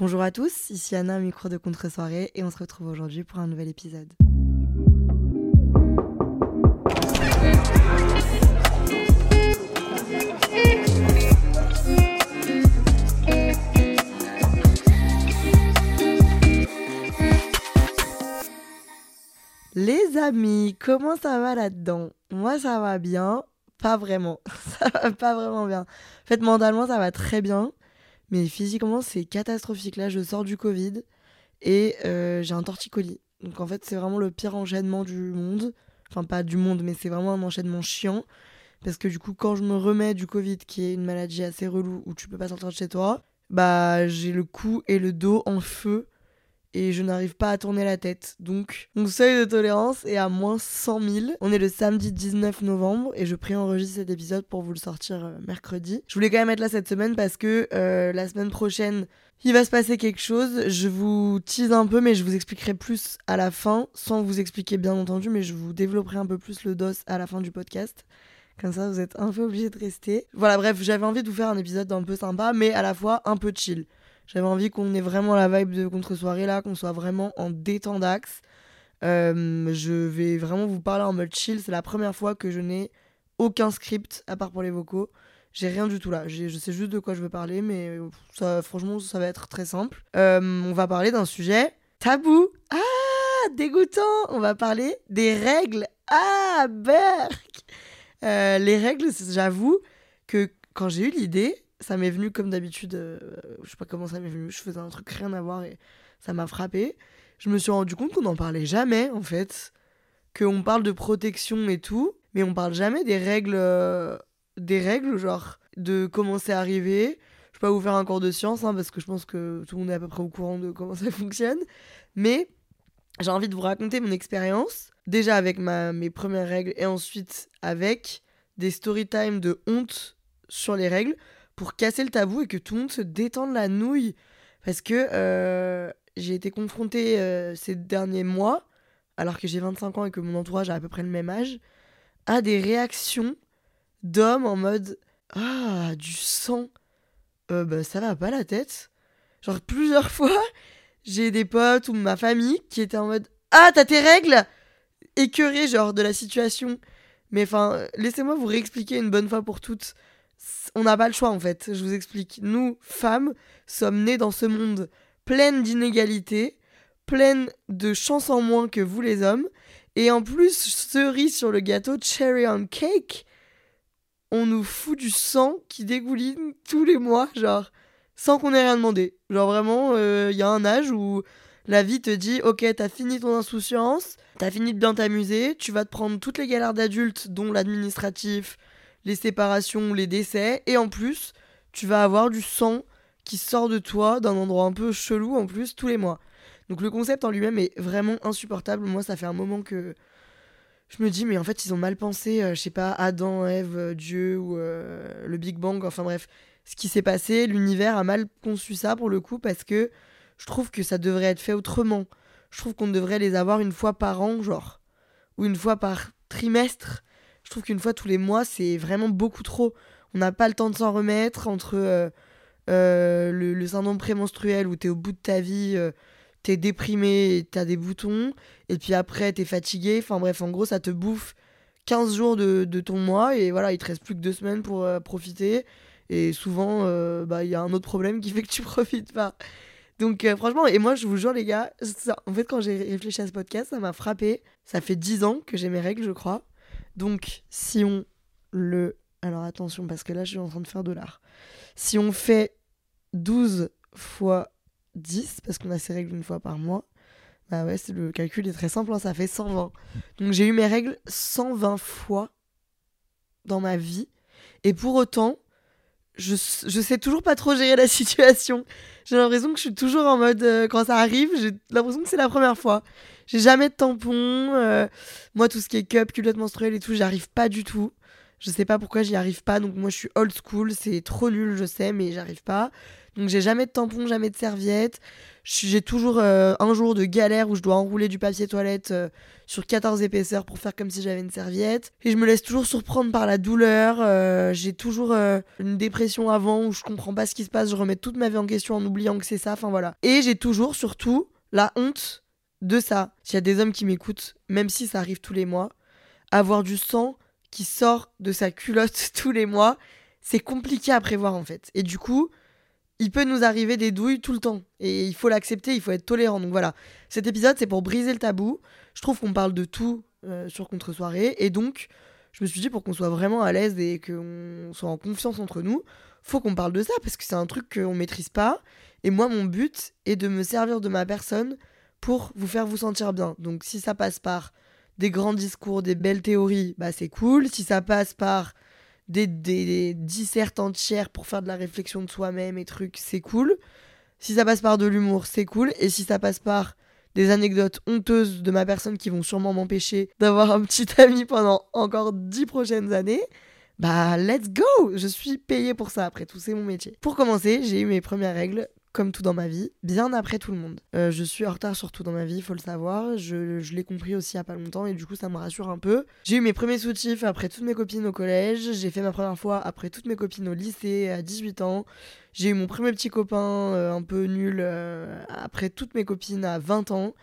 Bonjour à tous, ici Anna, micro de contre-soirée, et on se retrouve aujourd'hui pour un nouvel épisode. Les amis, comment ça va là-dedans? Moi, ça va bien. Pas vraiment. Ça va pas vraiment bien. En fait, mentalement, ça va très bien. Mais physiquement, c'est catastrophique. Là, je sors du Covid et euh, j'ai un torticolis. Donc, en fait, c'est vraiment le pire enchaînement du monde. Enfin, pas du monde, mais c'est vraiment un enchaînement chiant. Parce que du coup, quand je me remets du Covid, qui est une maladie assez relou où tu peux pas sortir de chez toi, bah, j'ai le cou et le dos en feu et je n'arrive pas à tourner la tête. Donc, mon seuil de tolérance est à moins 100 000. On est le samedi 19 novembre et je préenregistre cet épisode pour vous le sortir euh, mercredi. Je voulais quand même être là cette semaine parce que euh, la semaine prochaine, il va se passer quelque chose. Je vous tease un peu, mais je vous expliquerai plus à la fin, sans vous expliquer bien entendu, mais je vous développerai un peu plus le dos à la fin du podcast. Comme ça, vous êtes un peu obligé de rester. Voilà, bref, j'avais envie de vous faire un épisode un peu sympa, mais à la fois un peu chill. J'avais envie qu'on ait vraiment la vibe de contre-soirée là, qu'on soit vraiment en détendax. Euh, je vais vraiment vous parler en mode chill. C'est la première fois que je n'ai aucun script à part pour les vocaux. J'ai rien du tout là. Je sais juste de quoi je veux parler, mais ça, franchement, ça va être très simple. Euh, on va parler d'un sujet tabou. Ah, dégoûtant. On va parler des règles. Ah, berk. Euh, les règles, j'avoue que quand j'ai eu l'idée, ça m'est venu comme d'habitude, euh, je sais pas comment ça m'est venu, je faisais un truc rien à voir et ça m'a frappé. Je me suis rendu compte qu'on n'en parlait jamais en fait, qu'on parle de protection et tout, mais on parle jamais des règles, euh, des règles genre de comment c'est arrivé. Je vais pas vous faire un cours de science hein, parce que je pense que tout le monde est à peu près au courant de comment ça fonctionne, mais j'ai envie de vous raconter mon expérience, déjà avec ma, mes premières règles et ensuite avec des story time de honte sur les règles pour casser le tabou et que tout le monde se détende la nouille. Parce que euh, j'ai été confrontée euh, ces derniers mois, alors que j'ai 25 ans et que mon entourage a à peu près le même âge, à des réactions d'hommes en mode Ah, du sang, euh, bah, ça va pas la tête. Genre plusieurs fois, j'ai des potes ou ma famille qui étaient en mode Ah, t'as tes règles Écœurés, genre, de la situation. Mais enfin, laissez-moi vous réexpliquer une bonne fois pour toutes on n'a pas le choix en fait. Je vous explique. Nous, femmes, sommes nées dans ce monde plein d'inégalités, plein de chances en moins que vous les hommes. Et en plus, cerise sur le gâteau, cherry on cake, on nous fout du sang qui dégouline tous les mois, genre, sans qu'on ait rien demandé. Genre vraiment, il euh, y a un âge où la vie te dit, ok, t'as fini ton insouciance, t'as fini de bien t'amuser, tu vas te prendre toutes les galères d'adultes, dont l'administratif, les séparations, les décès, et en plus, tu vas avoir du sang qui sort de toi d'un endroit un peu chelou en plus tous les mois. Donc le concept en lui-même est vraiment insupportable. Moi, ça fait un moment que je me dis, mais en fait, ils ont mal pensé, euh, je sais pas, Adam, Ève, euh, Dieu ou euh, le Big Bang, enfin bref, ce qui s'est passé, l'univers a mal conçu ça pour le coup parce que je trouve que ça devrait être fait autrement. Je trouve qu'on devrait les avoir une fois par an, genre, ou une fois par trimestre, je trouve qu'une fois tous les mois, c'est vraiment beaucoup trop. On n'a pas le temps de s'en remettre entre euh, euh, le, syndrome prémenstruel où t'es au bout de ta vie, euh, t'es déprimé, t'as des boutons, et puis après t'es fatigué. Enfin bref, en gros, ça te bouffe 15 jours de, ton mois, et voilà, il te reste plus que deux semaines pour profiter. Et souvent, bah, il y a un autre problème qui fait que tu profites pas. Donc franchement, et moi je vous jure les gars, en fait quand j'ai réfléchi à ce podcast, ça m'a frappé. Ça fait 10 ans que j'ai mes règles, je crois. Donc, si on le. Alors attention, parce que là, je suis en train de faire de. Si on fait 12 fois 10, parce qu'on a ces règles une fois par mois, bah ouais, le calcul est très simple, hein, ça fait 120. Donc j'ai eu mes règles 120 fois dans ma vie. Et pour autant, je, je sais toujours pas trop gérer la situation. J'ai l'impression que je suis toujours en mode, euh, quand ça arrive, j'ai l'impression que c'est la première fois. J'ai jamais de tampon. euh, moi, tout ce qui est cup, culotte menstruelle et tout, j'y arrive pas du tout. Je sais pas pourquoi j'y arrive pas. Donc, moi, je suis old school. C'est trop nul, je sais, mais j'arrive pas. Donc, j'ai jamais de tampon, jamais de serviette. J'ai toujours euh, un jour de galère où je dois enrouler du papier toilette euh, sur 14 épaisseurs pour faire comme si j'avais une serviette. Et je me laisse toujours surprendre par la douleur. euh, j'ai toujours euh, une dépression avant où je comprends pas ce qui se passe. Je remets toute ma vie en question en oubliant que c'est ça. Enfin voilà. Et j'ai toujours, surtout, la honte de ça. S'il y a des hommes qui m'écoutent, même si ça arrive tous les mois, avoir du sang qui sort de sa culotte tous les mois, c'est compliqué à prévoir en fait. Et du coup, il peut nous arriver des douilles tout le temps. Et il faut l'accepter, il faut être tolérant. Donc voilà, cet épisode, c'est pour briser le tabou. Je trouve qu'on parle de tout euh, sur Contre-soirée. Et donc, je me suis dit, pour qu'on soit vraiment à l'aise et qu'on soit en confiance entre nous, faut qu'on parle de ça, parce que c'est un truc qu'on maîtrise pas. Et moi, mon but est de me servir de ma personne pour vous faire vous sentir bien. Donc si ça passe par des grands discours, des belles théories, bah c'est cool. Si ça passe par des, des, des dissertes entières pour faire de la réflexion de soi-même et trucs, c'est cool. Si ça passe par de l'humour, c'est cool. Et si ça passe par des anecdotes honteuses de ma personne qui vont sûrement m'empêcher d'avoir un petit ami pendant encore dix prochaines années, bah let's go Je suis payée pour ça, après tout, c'est mon métier. Pour commencer, j'ai eu mes premières règles, comme tout dans ma vie, bien après tout le monde. Euh, je suis en retard surtout dans ma vie, faut le savoir. Je, l'ai compris aussi il y a pas longtemps et du coup ça me rassure un peu. J'ai eu mes premiers soutifs après toutes mes copines au collège. J'ai fait ma première fois après toutes mes copines au lycée à 18 ans. J'ai eu mon premier petit copain euh, un peu nul euh, après toutes mes copines à 20 ans.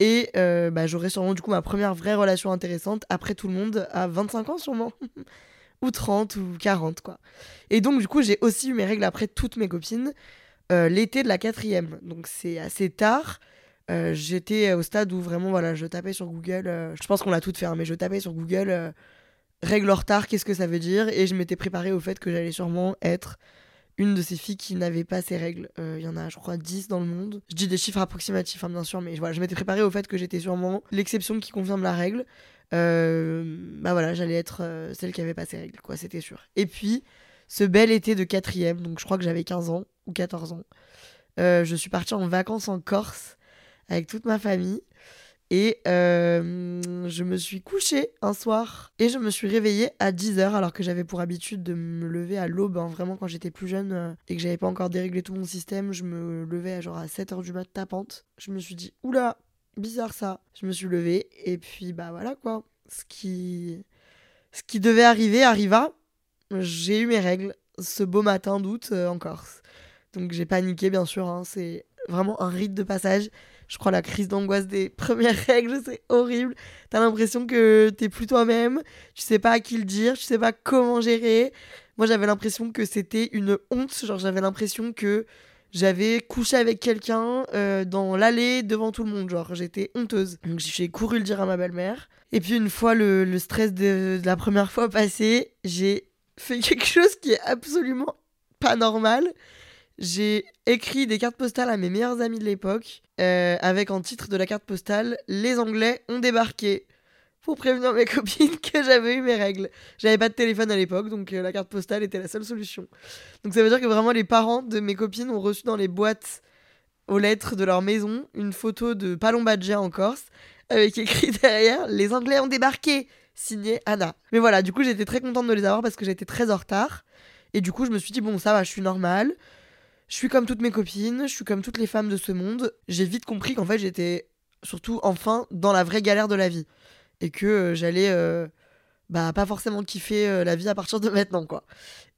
Et bah, j'aurai sûrement du coup ma première vraie relation intéressante après tout le monde à 25 ans sûrement. ou 30 ou 40 quoi. Et donc du coup j'ai aussi eu mes règles après toutes mes copines euh, l'été de la quatrième. Donc c'est assez tard. Euh, J'étais au stade où vraiment voilà je tapais sur Google. euh, je pense qu'on l'a toutes fait hein, mais je tapais sur Google règles en retard qu'est-ce que ça veut dire? Et je m'étais préparée au fait que j'allais sûrement être une de ces filles qui n'avaient pas ces règles. Il y en a, je crois, 10 dans le monde. Je dis des chiffres approximatifs, hein, bien sûr, mais voilà, je m'étais préparée au fait que j'étais sûrement l'exception qui confirme la règle. Bah voilà, j'allais être celle qui avait pas ces règles, quoi, c'était sûr. Et puis, ce bel été de quatrième, donc je crois que j'avais 15 ans ou 14 ans, euh, je suis partie en vacances en Corse avec toute ma famille. Et euh, je me suis couchée un soir et je me suis réveillée à 10h alors que j'avais pour habitude de me lever à l'aube. hein. Vraiment, quand j'étais plus jeune euh, et que j'avais pas encore déréglé tout mon système, je me levais à genre à 7h du mat tapante. Je me suis dit, oula, bizarre ça. Je me suis levée et puis bah voilà quoi. Ce qui, ce qui devait arriver arriva. J'ai eu mes règles ce beau matin d'août en Corse. Donc j'ai paniqué bien sûr, hein. c'est vraiment un rite de passage. Je crois la crise d'angoisse des premières règles, c'est horrible. T'as l'impression que t'es plus toi-même, tu sais pas à qui le dire, tu sais pas comment gérer. Moi j'avais l'impression que c'était une honte, genre j'avais l'impression que j'avais couché avec quelqu'un euh, dans l'allée devant tout le monde, genre j'étais honteuse. Donc j'ai couru le dire à ma belle-mère. Et puis une fois le, stress de la première fois passé, j'ai fait quelque chose qui est absolument pas normal. J'ai écrit des cartes postales à mes meilleurs amis de l'époque, euh, avec en titre de la carte postale Les Anglais ont débarqué. Pour prévenir mes copines que j'avais eu mes règles. J'avais pas de téléphone à l'époque, donc euh, la carte postale était la seule solution. Donc ça veut dire que vraiment les parents de mes copines ont reçu dans les boîtes aux lettres de leur maison une photo de Palombadja en Corse, avec écrit derrière Les Anglais ont débarqué, signé Anna. Mais voilà, du coup j'étais très contente de les avoir parce que j'étais très en retard. Et du coup je me suis dit, bon ça va, je suis normale. Je suis comme toutes mes copines, je suis comme toutes les femmes de ce monde. J'ai vite compris qu'en fait j'étais surtout enfin dans la vraie galère de la vie. Et que euh, j'allais euh, bah, pas forcément kiffer euh, la vie à partir de maintenant quoi.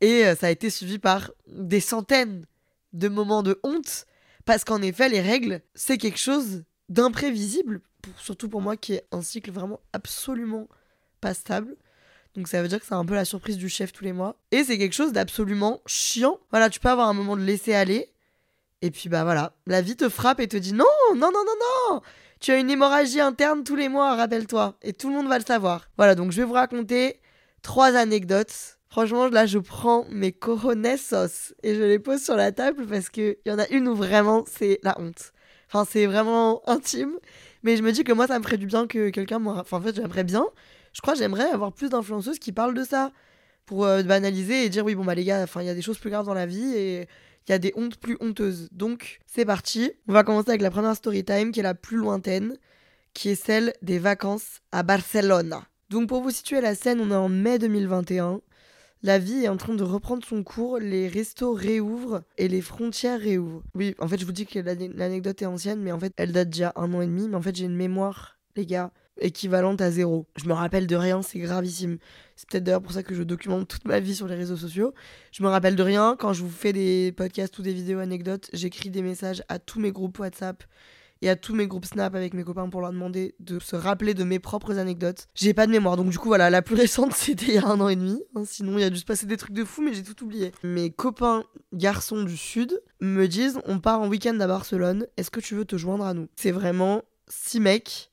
Et ça a été suivi par des centaines de moments de honte. Parce qu'en effet les règles c'est quelque chose d'imprévisible. Surtout pour moi qui est un cycle vraiment absolument pas stable. Donc ça veut dire que c'est un peu la surprise du chef tous les mois. Et c'est quelque chose d'absolument chiant. Voilà, tu peux avoir un moment de laisser aller. Et puis bah voilà, la vie te frappe et te dit non, non, non, non, non. Tu as une hémorragie interne tous les mois, rappelle-toi. Et tout le monde va le savoir. Voilà, donc je vais vous raconter trois anecdotes. Franchement, là, je prends mes coronessos et je les pose sur la table parce qu'il y en a une où vraiment c'est la honte. Enfin, c'est vraiment intime. Mais je me dis que moi, ça me ferait du bien que quelqu'un m'en... Enfin, en fait, j'aimerais bien je crois j'aimerais avoir plus d'influenceuses qui parlent de ça. pour euh, banaliser et dire oui, bon, bah les gars, il y a des choses plus graves dans la vie et il y a des hontes plus honteuses. Donc, c'est parti. On va commencer avec la première story time qui est la plus lointaine, qui est celle des vacances à Barcelone. Donc, pour vous situer la scène, on est en mai 2021. La vie est en train de reprendre son cours, les restos réouvrent et les frontières réouvrent. Oui, en fait, je vous dis que l'anecdote est ancienne, mais en fait, elle date déjà un an et demi. Mais en fait, j'ai une mémoire, les gars, équivalente à zéro. Je me rappelle de rien, c'est gravissime. C'est peut-être d'ailleurs pour ça que je documente toute ma vie sur les réseaux sociaux. Je me rappelle de rien. Quand je vous fais des podcasts ou des vidéos anecdotes, j'écris des messages à tous mes groupes WhatsApp et à tous mes groupes Snap avec mes copains pour leur demander de se rappeler de mes propres anecdotes. J'ai pas de mémoire, donc du coup voilà, la plus récente c'était il y a un an et demi. Hein. sinon il y a dû se passer des trucs de fou, mais j'ai tout oublié. Mes copains garçons du sud me disent on part en week-end à Barcelone, est-ce que tu veux te joindre à nous? C'est vraiment six mecs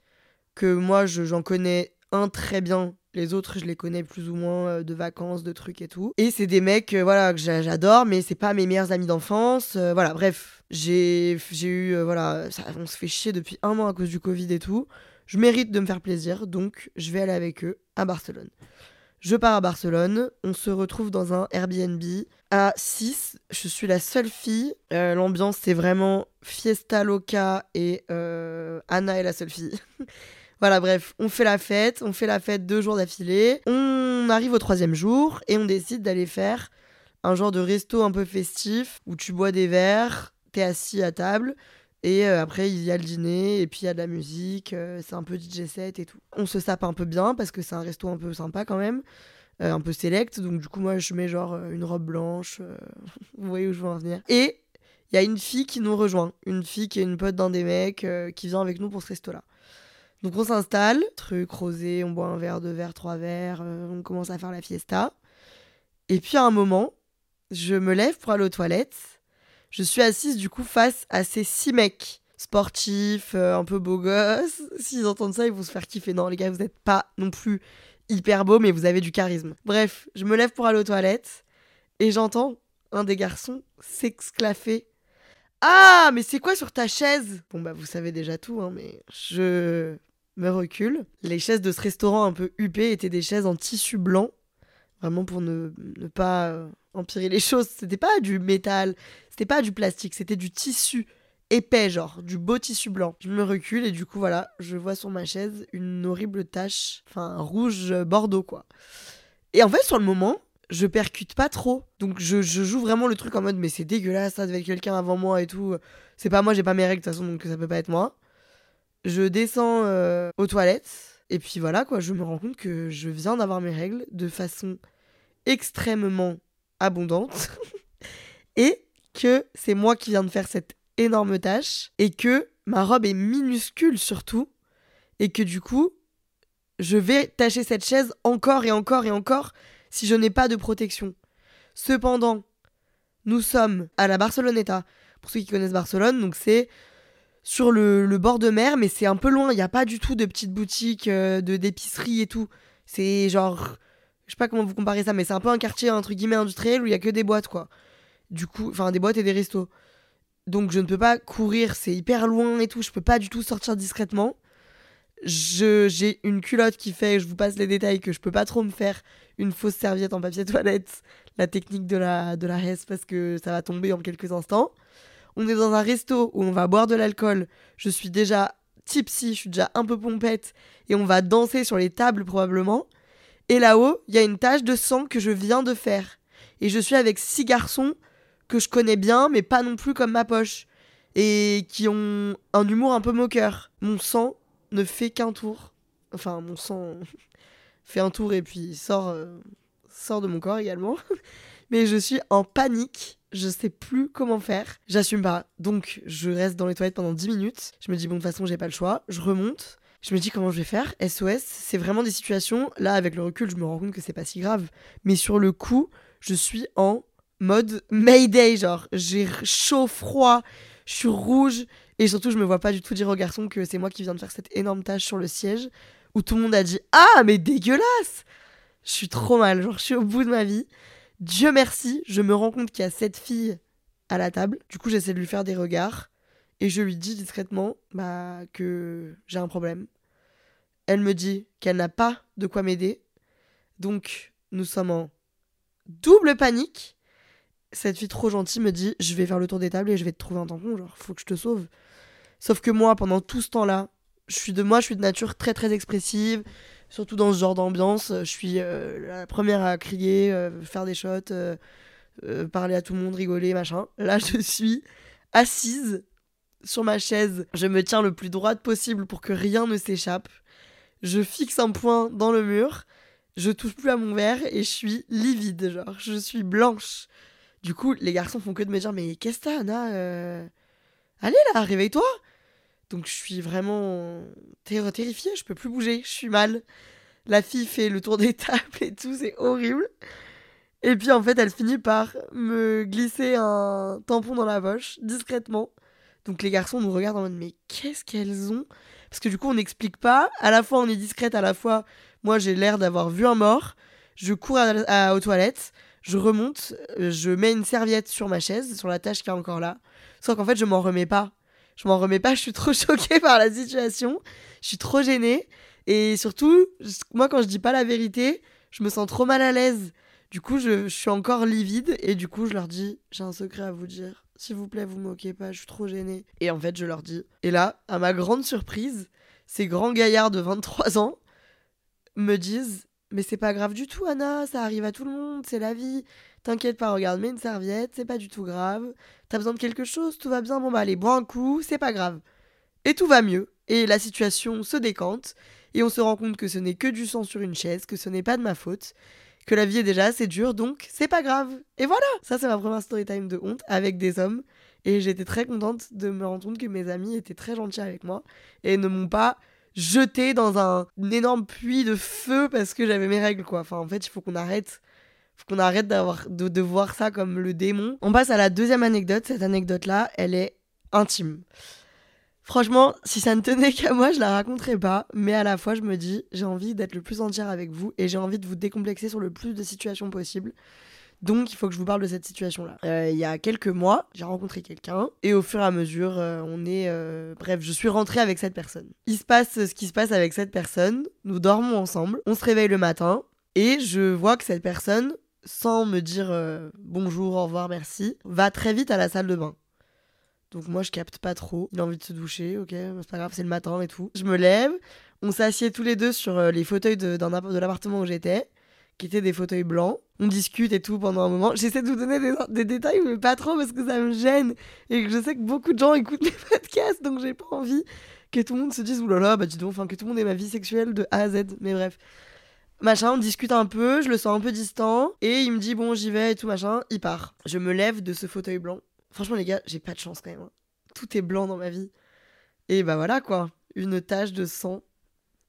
que moi j'en connais un très bien les autres, je les connais plus ou moins euh, de vacances, de trucs et tout. Et c'est des mecs, euh, voilà, que j'adore, mais c'est pas mes meilleurs amis d'enfance. Euh, voilà, bref, j'ai eu, voilà, on se fait chier depuis un an à cause du Covid et tout. Je mérite de me faire plaisir, donc je vais aller avec eux à Barcelone. Je pars à Barcelone, on se retrouve dans un Airbnb à 6. Je suis la seule fille. L'ambiance, c'est vraiment Fiesta Loca et Anna est la seule fille. Voilà, bref, on fait la fête, on fait la fête deux jours d'affilée. On arrive au troisième jour et on décide d'aller faire un genre de resto un peu festif où tu bois des verres, t'es assis à table. Et euh, après, il y a le dîner, et puis il y a de la musique, euh, c'est un peu DJ set et tout. On se sape un peu bien parce que c'est un resto un peu sympa quand même, euh, un peu select. Donc, du coup, moi, je mets genre une robe blanche. vous voyez où je veux en venir. Et il y a une fille qui nous rejoint. Une fille qui est une pote d'un des mecs qui vient avec nous pour ce resto-là. Donc on s'installe, truc rosé, on boit un verre, deux verres, trois verres, euh, on commence à faire la fiesta. Et puis à un moment, je me lève pour aller aux toilettes. Je suis assise du coup face à ces six mecs sportifs, euh, un peu beaux gosses. S'ils entendent ça, ils vont se faire kiffer. Non les gars, vous n'êtes pas non plus hyper beaux, mais vous avez du charisme. Bref, je me lève pour aller aux toilettes et j'entends un des garçons s'exclaffer ah, mais c'est quoi sur ta chaise? Bon, bah, vous savez déjà tout, hein, mais je me recule. Les chaises de ce restaurant un peu huppé étaient des chaises en tissu blanc. Vraiment pour ne, pas euh, empirer les choses. C'était pas du métal, c'était pas du plastique, c'était du tissu épais, genre du beau tissu blanc. Je me recule et du coup, voilà, je vois sur ma chaise une horrible tache, enfin rouge bordeaux quoi. Et en fait, sur le moment, je percute pas trop. Donc je, joue vraiment le truc en mode mais c'est dégueulasse, ça devait être quelqu'un avant moi et tout. C'est pas moi, j'ai pas mes règles de toute façon, donc ça peut pas être moi. Je descends euh, aux toilettes, et puis voilà, quoi, je me rends compte que je viens d'avoir mes règles de façon extrêmement abondante, et que c'est moi qui viens de faire cette énorme tâche, et que ma robe est minuscule surtout, et que du coup, je vais tâcher cette chaise encore et encore et encore si je n'ai pas de protection. Cependant, nous sommes à la Barceloneta. Pour ceux qui connaissent Barcelone, donc c'est sur le, bord de mer, mais c'est un peu loin. Il n'y a pas du tout de petites boutiques, euh, de d'épicerie et tout. C'est genre, je sais pas comment vous comparez ça, mais c'est un peu un quartier entre guillemets industriel où il y a que des boîtes quoi. Du coup, enfin des boîtes et des restos. Donc je ne peux pas courir, c'est hyper loin et tout. Je peux pas du tout sortir discrètement. j'ai une culotte qui fait, je vous passe les détails, que je peux pas trop me faire une fausse serviette en papier toilette, la technique de la, de la parce que ça va tomber en quelques instants on est dans un resto où on va boire de l'alcool, je suis déjà tipsy, je suis déjà un peu pompette, et on va danser sur les tables probablement. Et là-haut, il y a une tache de sang que je viens de faire. Et je suis avec six garçons que je connais bien, mais pas non plus comme ma poche. Et qui ont un humour un peu moqueur. Mon sang ne fait qu'un tour. Enfin, mon sang fait un tour et puis sort, euh, sort de mon corps également. mais je suis en panique je sais plus comment faire. J'assume pas. Donc, je reste dans les toilettes pendant 10 minutes. Je me dis, bon, de toute façon, j'ai pas le choix. Je remonte. Je me dis comment je vais faire? SOS, c'est vraiment des situations. Là, avec le recul, je me rends compte que c'est pas si grave. Mais sur le coup, je suis en mode Mayday. Genre, j'ai chaud, froid, je suis rouge. Et surtout, je me vois pas du tout dire au garçon que c'est moi qui viens de faire cette énorme tâche sur le siège. Où tout le monde a dit Ah, mais dégueulasse Je suis trop mal. Genre, je suis au bout de ma vie. Dieu merci, je me rends compte qu'il y a cette fille à la table. Du coup, j'essaie de lui faire des regards et je lui dis discrètement bah, que j'ai un problème. Elle me dit qu'elle n'a pas de quoi m'aider. Donc, nous sommes en double panique. Cette fille trop gentille me dit Je vais faire le tour des tables et je vais te trouver un tampon, genre, faut que je te sauve. Sauf que moi, pendant tout ce temps-là, je suis de moi, je suis de nature très très expressive, surtout dans ce genre d'ambiance. Je suis euh, la première à crier, euh, faire des shots, euh, parler à tout le monde, rigoler, machin. Là, je suis assise sur ma chaise. Je me tiens le plus droite possible pour que rien ne s'échappe. Je fixe un point dans le mur. Je touche plus à mon verre et je suis livide, genre. Je suis blanche. Du coup, les garçons font que de me dire Mais qu'est-ce que t'as, Anna Allez là, réveille-toi donc je suis vraiment terrifiée, je peux plus bouger, je suis mal. La fille fait le tour des tables et tout, c'est horrible. Et puis en fait, elle finit par me glisser un tampon dans la poche, discrètement. Donc les garçons nous regardent en mode mais qu'est-ce qu'elles ont? Parce que du coup on n'explique pas, à la fois on est discrète, à la fois moi j'ai l'air d'avoir vu un mort. Je cours à, aux toilettes, je remonte, je mets une serviette sur ma chaise, sur la tâche qui est encore là. Sauf qu'en fait je m'en remets pas je m'en remets pas, je suis trop choquée par la situation, je suis trop gênée. Et surtout, moi, quand je dis pas la vérité, je me sens trop mal à l'aise. Du coup, je, suis encore livide et du coup, je leur dis J'ai un secret à vous dire. S'il vous plaît, vous moquez pas, je suis trop gênée. Et en fait, je leur dis. Et là, à ma grande surprise, ces grands gaillards de 23 ans me disent Mais c'est pas grave du tout, Anna, ça arrive à tout le monde, c'est la vie. T'inquiète pas, regarde, mets une serviette, c'est pas du tout grave. T'as besoin de quelque chose, tout va bien, bon bah allez, bois un coup, c'est pas grave. Et tout va mieux, et la situation se décante, et on se rend compte que ce n'est que du sang sur une chaise, que ce n'est pas de ma faute, que la vie est déjà assez dure, donc c'est pas grave. Et voilà Ça c'est ma première story time de honte avec des hommes, et j'étais très contente de me rendre compte que mes amis étaient très gentils avec moi, et ne m'ont pas jeté dans un, énorme puits de feu parce que j'avais mes règles, quoi. En fait, il faut qu'on arrête faut qu'on arrête d'avoir de, de, voir ça comme le démon. On passe à la deuxième anecdote. Cette anecdote-là, elle est intime. Franchement, si ça ne tenait qu'à moi, je la raconterais pas. Mais à la fois, je me dis, j'ai envie d'être le plus entière avec vous et j'ai envie de vous décomplexer sur le plus de situations possibles. Donc, il faut que je vous parle de cette situation-là. Euh, il y a quelques mois, j'ai rencontré quelqu'un et au fur et à mesure, euh, on est. Euh, bref, je suis rentrée avec cette personne. Il se passe ce qui se passe avec cette personne. Nous dormons ensemble. On se réveille le matin et je vois que cette personne sans me dire bonjour, au revoir, merci, va très vite à la salle de bain. Donc moi je capte pas trop. Il a envie de se doucher, ok, c'est pas grave, c'est le matin et tout. Je me lève, on s'assied tous les deux sur les fauteuils de, de l'appartement où j'étais, qui étaient des fauteuils blancs. On discute et tout pendant un moment. J'essaie de vous donner des, détails, mais pas trop parce que ça me gêne. Et que je sais que beaucoup de gens écoutent mes podcasts, donc j'ai pas envie que tout le monde se dise oulala, bah dis donc, enfin que tout le monde ait ma vie sexuelle de A à Z. Mais bref. Machin, on discute un peu, je le sens un peu distant, et il me dit bon j'y vais et tout machin, il part. Je me lève de ce fauteuil blanc. Franchement les gars, j'ai pas de chance quand même. Hein. Tout est blanc dans ma vie. Et bah voilà quoi, une tache de sang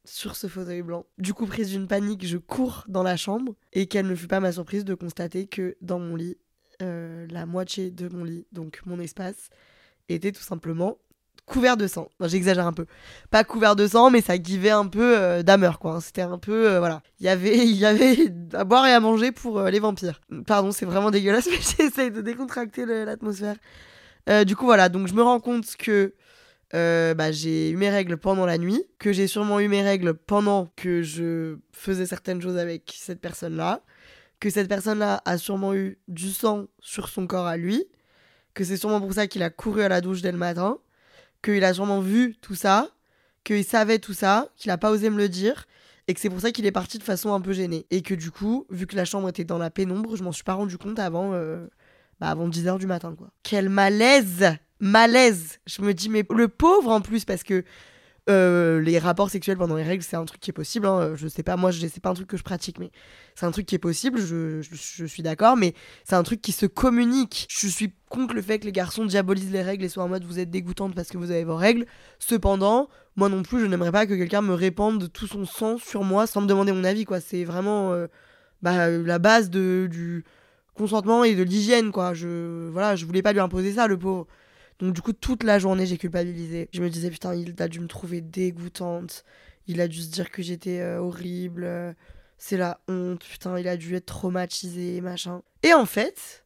sur ce fauteuil blanc. Du coup, prise d'une panique, je cours dans la chambre et quelle ne fut pas ma surprise de constater que dans mon lit, euh, la moitié de mon lit, donc mon espace, était tout simplement couvert de sang. J'exagère un peu. Pas couvert de sang, mais ça guivait un peu euh, quoi. C'était un peu, euh, voilà. Il y avait, y avait à boire et à manger pour euh, les vampires. Pardon, c'est vraiment dégueulasse, mais j'essaye de décontracter l'atmosphère. du coup, voilà. Donc, je me rends compte que bah, j'ai eu mes règles pendant la nuit, que j'ai sûrement eu mes règles pendant que je faisais certaines choses avec cette personne-là, que cette personne-là a sûrement eu du sang sur son corps à lui, que c'est sûrement pour ça qu'il a couru à la douche dès le matin qu'il a sûrement vu tout ça, qu'il savait tout ça, qu'il a pas osé me le dire, et que c'est pour ça qu'il est parti de façon un peu gênée. Et que du coup, vu que la chambre était dans la pénombre, je m'en suis pas rendu compte avant, euh, bah avant 10h du matin, quoi. Quel malaise Malaise Je me dis, mais le pauvre en plus, parce que euh, les rapports sexuels pendant les règles, c'est un truc qui est possible. Hein. Je sais pas, moi, c'est pas un truc que je pratique, mais c'est un truc qui est possible. Je, je, suis d'accord, mais c'est un truc qui se communique. Je suis contre le fait que les garçons diabolisent les règles et soient en mode vous êtes dégoûtante parce que vous avez vos règles. Cependant, moi non plus, je n'aimerais pas que quelqu'un me répande tout son sang sur moi sans me demander mon avis, quoi. C'est vraiment euh, bah, la base de, du consentement et de l'hygiène, quoi. Je, voilà, je voulais pas lui imposer ça, le pauvre. Donc du coup, toute la journée, j'ai culpabilisé. Je me disais, putain, il a dû me trouver dégoûtante. Il a dû se dire que j'étais euh, horrible. C'est la honte, putain, il a dû être traumatisé, machin. Et en fait,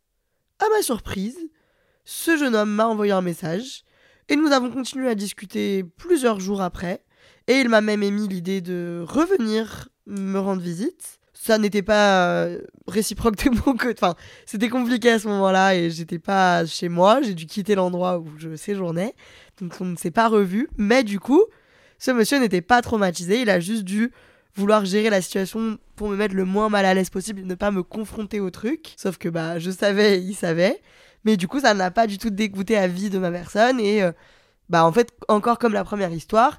à ma surprise, ce jeune homme m'a envoyé un message. Et nous avons continué à discuter plusieurs jours après. Et il m'a même émis l'idée de revenir me rendre visite. Ça n'était pas euh, réciproque de mon côté. Enfin, c'était compliqué à ce moment-là et j'étais pas chez moi. J'ai dû quitter l'endroit où je séjournais. Donc on ne s'est pas revu. Mais du coup, ce monsieur n'était pas traumatisé. Il a juste dû vouloir gérer la situation pour me mettre le moins mal à l'aise possible, ne pas me confronter au truc. Sauf que bah je savais, il savait. Mais du coup, ça n'a pas du tout dégoûté à vie de ma personne. Et euh, bah en fait, encore comme la première histoire,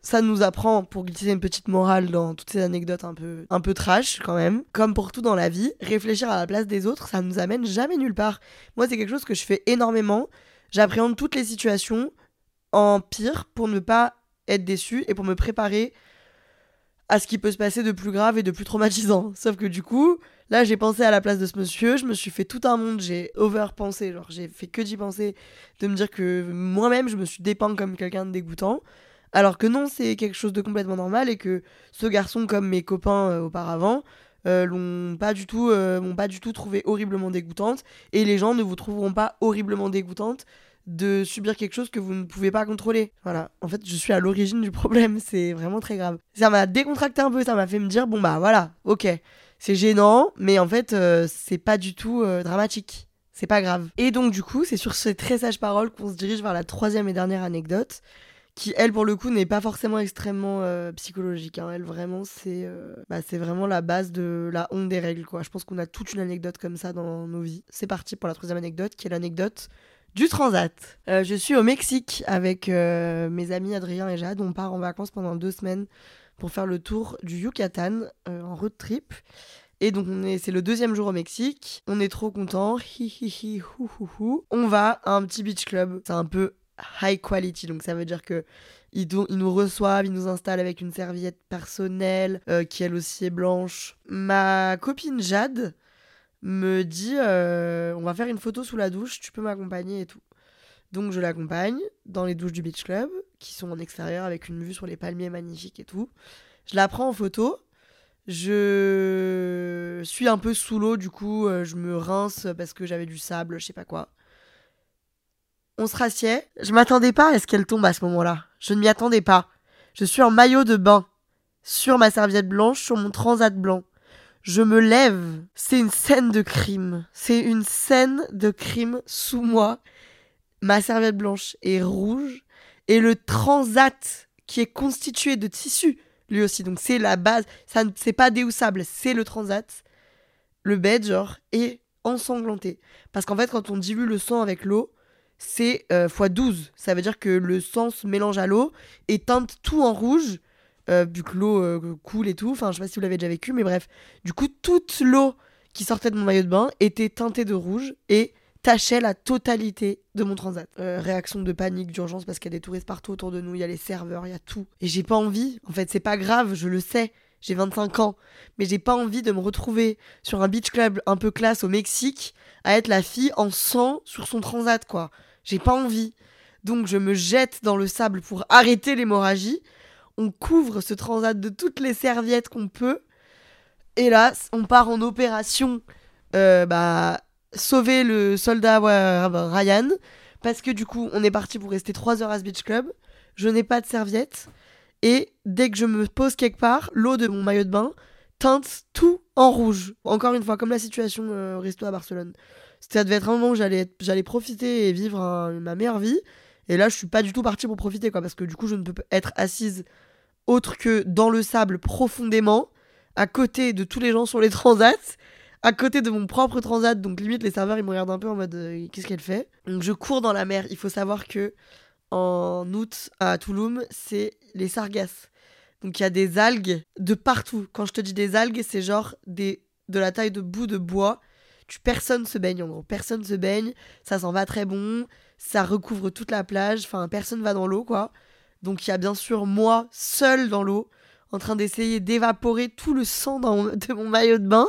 ça nous apprend, pour glisser une petite morale dans toutes ces anecdotes un peu, un peu trash quand même, comme pour tout dans la vie, réfléchir à la place des autres, ça nous amène jamais nulle part. Moi, c'est quelque chose que je fais énormément. J'appréhende toutes les situations en pire pour ne pas être déçu et pour me préparer à ce qui peut se passer de plus grave et de plus traumatisant. Sauf que du coup, là, j'ai pensé à la place de ce monsieur, je me suis fait tout un monde, j'ai overpensé, genre j'ai fait que d'y penser, de me dire que moi-même, je me suis dépeint comme quelqu'un de dégoûtant. Alors que non, c'est quelque chose de complètement normal et que ce garçon, comme mes copains euh, auparavant, euh, l'ont pas du tout, euh, pas du tout trouvé horriblement dégoûtante et les gens ne vous trouveront pas horriblement dégoûtante de subir quelque chose que vous ne pouvez pas contrôler. Voilà. En fait, je suis à l'origine du problème. C'est vraiment très grave. Ça m'a décontracté un peu. Ça m'a fait me dire bon bah voilà, ok, c'est gênant, mais en fait c'est pas du tout dramatique. C'est pas grave. Et donc du coup, c'est sur ces très sages paroles qu'on se dirige vers la troisième et dernière anecdote qui elle pour le coup n'est pas forcément extrêmement euh, psychologique. Hein. Elle vraiment c'est euh, bah, c'est vraiment la base de la honte des règles quoi. Je pense qu'on a toute une anecdote comme ça dans nos vies. C'est parti pour la troisième anecdote qui est l'anecdote du transat. Euh, je suis au Mexique avec mes amis Adrien et Jade. On part en vacances pendant deux semaines pour faire le tour du Yucatan en road trip. Et donc c'est le deuxième jour au Mexique. On est trop content. On va à un petit beach club. C'est un peu high quality. Donc ça veut dire que ils, nous reçoivent, ils nous installent avec une serviette personnelle euh, qui elle aussi est blanche. Ma copine Jade me dit euh, on va faire une photo sous la douche, tu peux m'accompagner et tout. Donc je l'accompagne dans les douches du beach club qui sont en extérieur avec une vue sur les palmiers magnifiques et tout. Je la prends en photo. Je suis un peu sous l'eau, du coup, euh, je me rince parce que j'avais du sable, je sais pas quoi. On se rassied. Je m'attendais pas à ce qu'elle tombe à ce moment-là. Je ne m'y attendais pas. Je suis en maillot de bain. Sur ma serviette blanche, sur mon transat blanc. Je me lève. C'est une scène de crime. C'est une scène de crime sous moi. Ma serviette blanche est rouge. Et le transat qui est constitué de tissu, lui aussi. Donc c'est la base. Ça, c'est pas déhoussable. C'est le transat. Le bed, genre, est ensanglanté. Parce qu'en fait, quand on dilue le sang avec l'eau, c'est euh, x12. Ça veut dire que le sang se mélange à l'eau et teinte tout en rouge, euh, vu que l'eau euh, coule et tout. Enfin, je sais pas si vous l'avez déjà vécu, mais bref. Du coup, toute l'eau qui sortait de mon maillot de bain était teintée de rouge et tachait la totalité de mon transat. réaction de panique, d'urgence, parce qu'il y a des touristes partout autour de nous, il y a les serveurs, il y a tout. Et j'ai pas envie, en fait, c'est pas grave, je le sais. J'ai 25 ans, mais j'ai pas envie de me retrouver sur un beach club un peu classe au Mexique à être la fille en sang sur son transat, quoi. J'ai pas envie. Donc je me jette dans le sable pour arrêter l'hémorragie. On couvre ce transat de toutes les serviettes qu'on peut. Et là, on part en opération euh, bah, sauver le soldat Ryan. Parce que du coup, on est parti pour rester 3 heures à ce beach club. Je n'ai pas de serviette. Et dès que je me pose quelque part, l'eau de mon maillot de bain teinte tout en rouge. Encore une fois, comme la situation euh, resto à Barcelone ça devait être un moment où j'allais, j'allais profiter et vivre ma meilleure vie. Et là, je suis pas du tout partie pour profiter, quoi, parce que du coup, je ne peux être assise autre que dans le sable profondément, à côté de tous les gens sur les transats, à côté de mon propre transat. Donc, limite, les serveurs, ils me regardent un peu en mode euh, qu'est-ce qu'elle fait? Donc, je cours dans la mer. Il faut savoir que en août, à Touloum, c'est les sargasses. Donc, il y a des algues de partout. Quand je te dis des algues, c'est genre des, de la taille de bout de bois personne se baigne en gros. Personne se baigne. Ça s'en va très bon. Ça recouvre toute la plage. Enfin, personne va dans l'eau, quoi. Donc il y a bien sûr moi, seul dans l'eau, en train d'essayer d'évaporer tout le sang de mon maillot de bain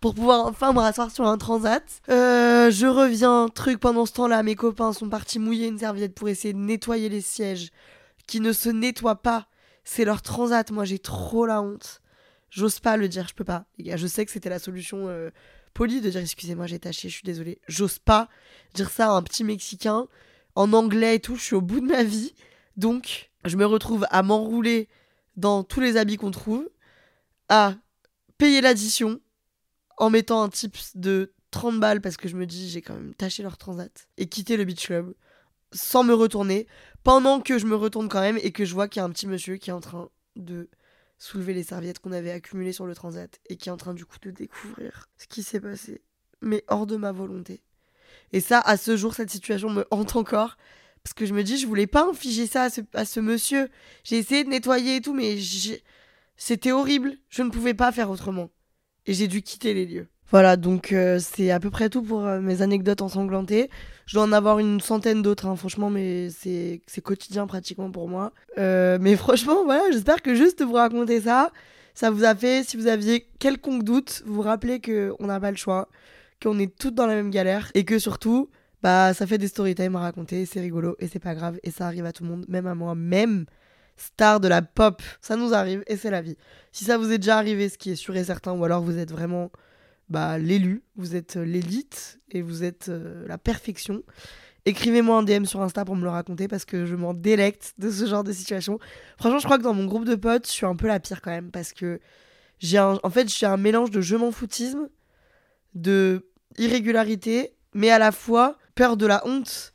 pour pouvoir enfin me rasseoir sur un transat. Euh, je reviens, truc pendant ce temps-là, mes copains sont partis mouiller une serviette pour essayer de nettoyer les sièges qui ne se nettoient pas. C'est leur transat, moi j'ai trop la honte. J'ose pas le dire, je peux pas. Je sais que c'était la solution euh, poli de dire excusez-moi, j'ai taché, je suis désolée. J'ose pas dire ça à un petit Mexicain en anglais et tout, je suis au bout de ma vie. Donc, je me retrouve à m'enrouler dans tous les habits qu'on trouve, à payer l'addition en mettant un tips de 30 balles parce que je me dis j'ai quand même taché leur transat et quitter le beach club sans me retourner pendant que je me retourne quand même et que je vois qu'il y a un petit monsieur qui est en train de soulever les serviettes qu'on avait accumulées sur le transat et qui est en train du coup de découvrir ce qui s'est passé mais hors de ma volonté. Et ça, à ce jour, cette situation me hante encore. Parce que je me dis, je voulais pas infliger ça à ce, à ce monsieur. J'ai essayé de nettoyer et tout, mais c'était horrible. Je ne pouvais pas faire autrement. Et j'ai dû quitter les lieux. Voilà, donc euh, c'est à peu près tout pour euh, mes anecdotes ensanglantées. Je dois en avoir une centaine d'autres, hein, franchement, mais c'est quotidien pratiquement pour moi. Euh, mais franchement, voilà, j'espère que juste vous raconter ça, ça vous a fait, si vous aviez quelconque doute, vous rappelez qu'on n'a pas le choix, qu'on est toutes dans la même galère, et que surtout, bah ça fait des story time à raconter, c'est rigolo, et c'est pas grave, et ça arrive à tout le monde, même à moi, même star de la pop, ça nous arrive, et c'est la vie. Si ça vous est déjà arrivé, ce qui est sûr et certain, ou alors vous êtes vraiment bah, l'élu, vous êtes euh, l'élite et vous êtes euh, la perfection. Écrivez-moi un DM sur Insta pour me le raconter parce que je m'en délecte de ce genre de situation. Franchement, je crois que dans mon groupe de potes, je suis un peu la pire quand même parce que j'ai un, fait, j'ai un mélange de je m'en foutisme, de irrégularité, mais à la fois peur de la honte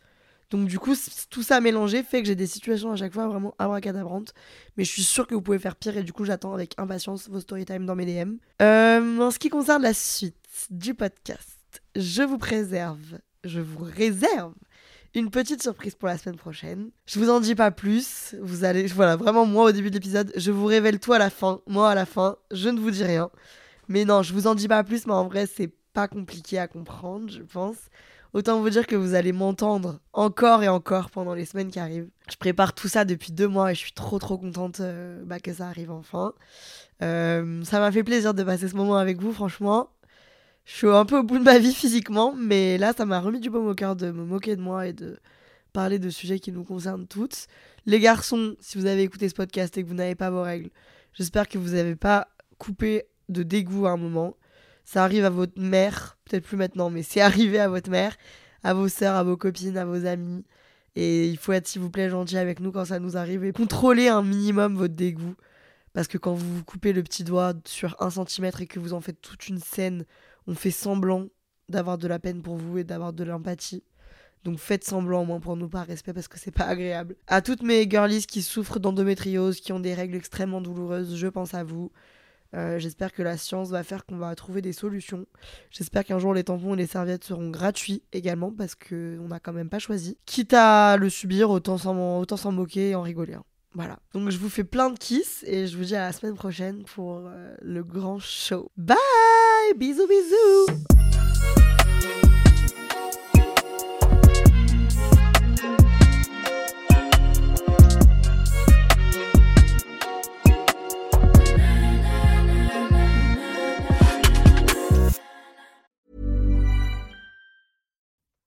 donc du coup, tout ça mélangé fait que j'ai des situations à chaque fois vraiment abracadabrantes. Mais je suis sûre que vous pouvez faire pire et du coup, j'attends avec impatience vos story time dans mes DM. Euh, en ce qui concerne la suite du podcast, je vous préserve, je vous réserve une petite surprise pour la semaine prochaine. Je vous en dis pas plus. Vous allez, voilà, vraiment moi au début de l'épisode, je vous révèle tout à la fin. Moi à la fin, je ne vous dis rien. Mais non, je vous en dis pas plus, mais en vrai, c'est pas compliqué à comprendre, je pense. Autant vous dire que vous allez m'entendre encore et encore pendant les semaines qui arrivent. Je prépare tout ça depuis deux mois et je suis trop trop contente euh, bah, que ça arrive enfin. Euh, ça m'a fait plaisir de passer ce moment avec vous, franchement. Je suis un peu au bout de ma vie physiquement, mais là, ça m'a remis du baume au de me moquer de moi et de parler de sujets qui nous concernent toutes. Les garçons, si vous avez écouté ce podcast et que vous n'avez pas vos règles, j'espère que vous n'avez pas coupé de dégoût à un moment ça arrive à votre mère, peut-être plus maintenant, mais c'est arrivé à votre mère, à vos sœurs, à vos copines, à vos amis. Et il faut être, s'il vous plaît, gentil avec nous quand ça nous arrive et contrôler un minimum votre dégoût. Parce que quand vous vous coupez le petit doigt sur un centimètre et que vous en faites toute une scène, on fait semblant d'avoir de la peine pour vous et d'avoir de l'empathie. Donc faites semblant au moins pour nous par respect parce que c'est pas agréable. À toutes mes girlies qui souffrent d'endométriose, qui ont des règles extrêmement douloureuses, je pense à vous. Euh, j'espère que la science va faire qu'on va trouver des solutions. J'espère qu'un jour les tampons et les serviettes seront gratuits également parce qu'on n'a quand même pas choisi. Quitte à le subir, autant s'en moquer et en rigoler. Hein. Voilà. Donc je vous fais plein de kiss et je vous dis à la semaine prochaine pour euh, le grand show. Bye Bisous bisous